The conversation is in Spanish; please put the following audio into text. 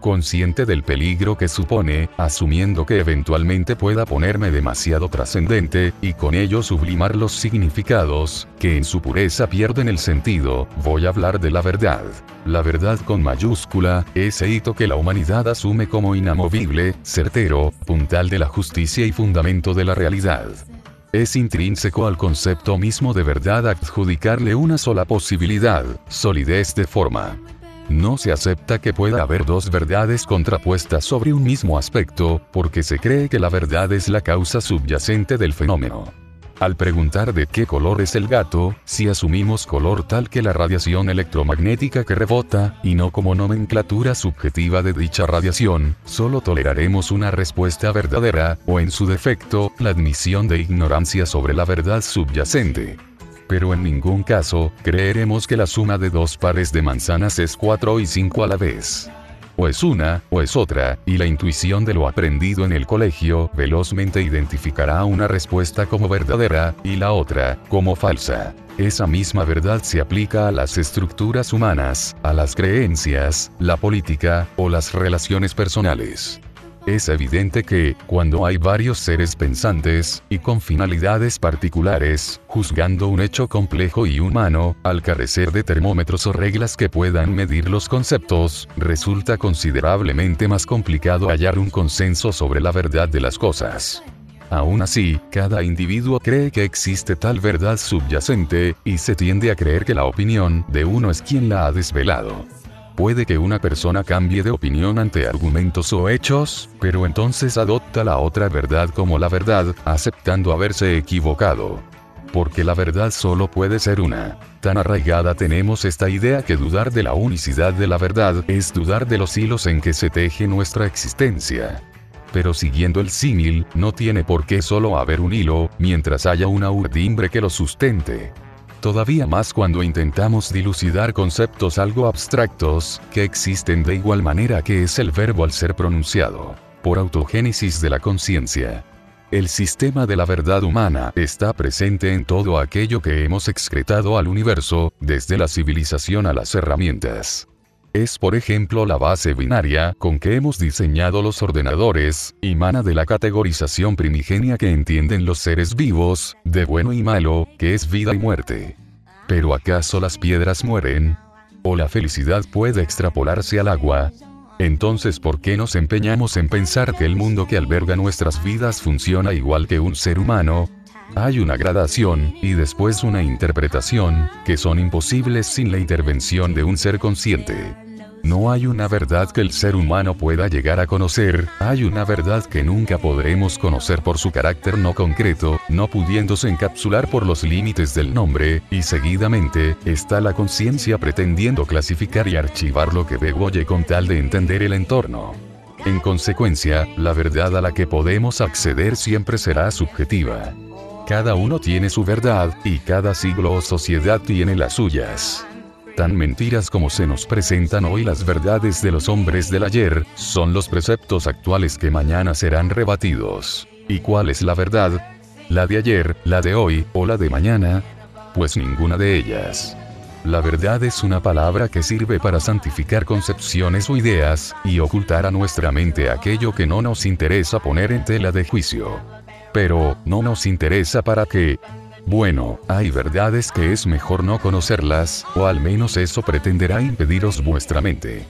consciente del peligro que supone, asumiendo que eventualmente pueda ponerme demasiado trascendente, y con ello sublimar los significados, que en su pureza pierden el sentido, voy a hablar de la verdad. La verdad con mayúscula, ese hito que la humanidad asume como inamovible, certero, puntal de la justicia y fundamento de la realidad. Es intrínseco al concepto mismo de verdad adjudicarle una sola posibilidad, solidez de forma. No se acepta que pueda haber dos verdades contrapuestas sobre un mismo aspecto, porque se cree que la verdad es la causa subyacente del fenómeno. Al preguntar de qué color es el gato, si asumimos color tal que la radiación electromagnética que rebota, y no como nomenclatura subjetiva de dicha radiación, solo toleraremos una respuesta verdadera, o en su defecto, la admisión de ignorancia sobre la verdad subyacente pero en ningún caso, creeremos que la suma de dos pares de manzanas es 4 y 5 a la vez. O es una, o es otra, y la intuición de lo aprendido en el colegio velozmente identificará una respuesta como verdadera, y la otra, como falsa. Esa misma verdad se aplica a las estructuras humanas, a las creencias, la política, o las relaciones personales. Es evidente que, cuando hay varios seres pensantes, y con finalidades particulares, juzgando un hecho complejo y humano, al carecer de termómetros o reglas que puedan medir los conceptos, resulta considerablemente más complicado hallar un consenso sobre la verdad de las cosas. Aún así, cada individuo cree que existe tal verdad subyacente, y se tiende a creer que la opinión de uno es quien la ha desvelado. Puede que una persona cambie de opinión ante argumentos o hechos, pero entonces adopta la otra verdad como la verdad, aceptando haberse equivocado. Porque la verdad solo puede ser una. Tan arraigada tenemos esta idea que dudar de la unicidad de la verdad es dudar de los hilos en que se teje nuestra existencia. Pero siguiendo el símil, no tiene por qué solo haber un hilo, mientras haya una urdimbre que lo sustente todavía más cuando intentamos dilucidar conceptos algo abstractos, que existen de igual manera que es el verbo al ser pronunciado, por autogénesis de la conciencia. El sistema de la verdad humana está presente en todo aquello que hemos excretado al universo, desde la civilización a las herramientas. Es por ejemplo la base binaria con que hemos diseñado los ordenadores, y mana de la categorización primigenia que entienden los seres vivos, de bueno y malo, que es vida y muerte. Pero ¿acaso las piedras mueren? ¿O la felicidad puede extrapolarse al agua? Entonces, ¿por qué nos empeñamos en pensar que el mundo que alberga nuestras vidas funciona igual que un ser humano? Hay una gradación, y después una interpretación, que son imposibles sin la intervención de un ser consciente. No hay una verdad que el ser humano pueda llegar a conocer, hay una verdad que nunca podremos conocer por su carácter no concreto, no pudiéndose encapsular por los límites del nombre, y seguidamente, está la conciencia pretendiendo clasificar y archivar lo que oye con tal de entender el entorno. En consecuencia, la verdad a la que podemos acceder siempre será subjetiva. Cada uno tiene su verdad, y cada siglo o sociedad tiene las suyas. Tan mentiras como se nos presentan hoy las verdades de los hombres del ayer, son los preceptos actuales que mañana serán rebatidos. ¿Y cuál es la verdad? ¿La de ayer, la de hoy, o la de mañana? Pues ninguna de ellas. La verdad es una palabra que sirve para santificar concepciones o ideas, y ocultar a nuestra mente aquello que no nos interesa poner en tela de juicio. Pero, no nos interesa para qué. Bueno, hay verdades que es mejor no conocerlas, o al menos eso pretenderá impediros vuestra mente.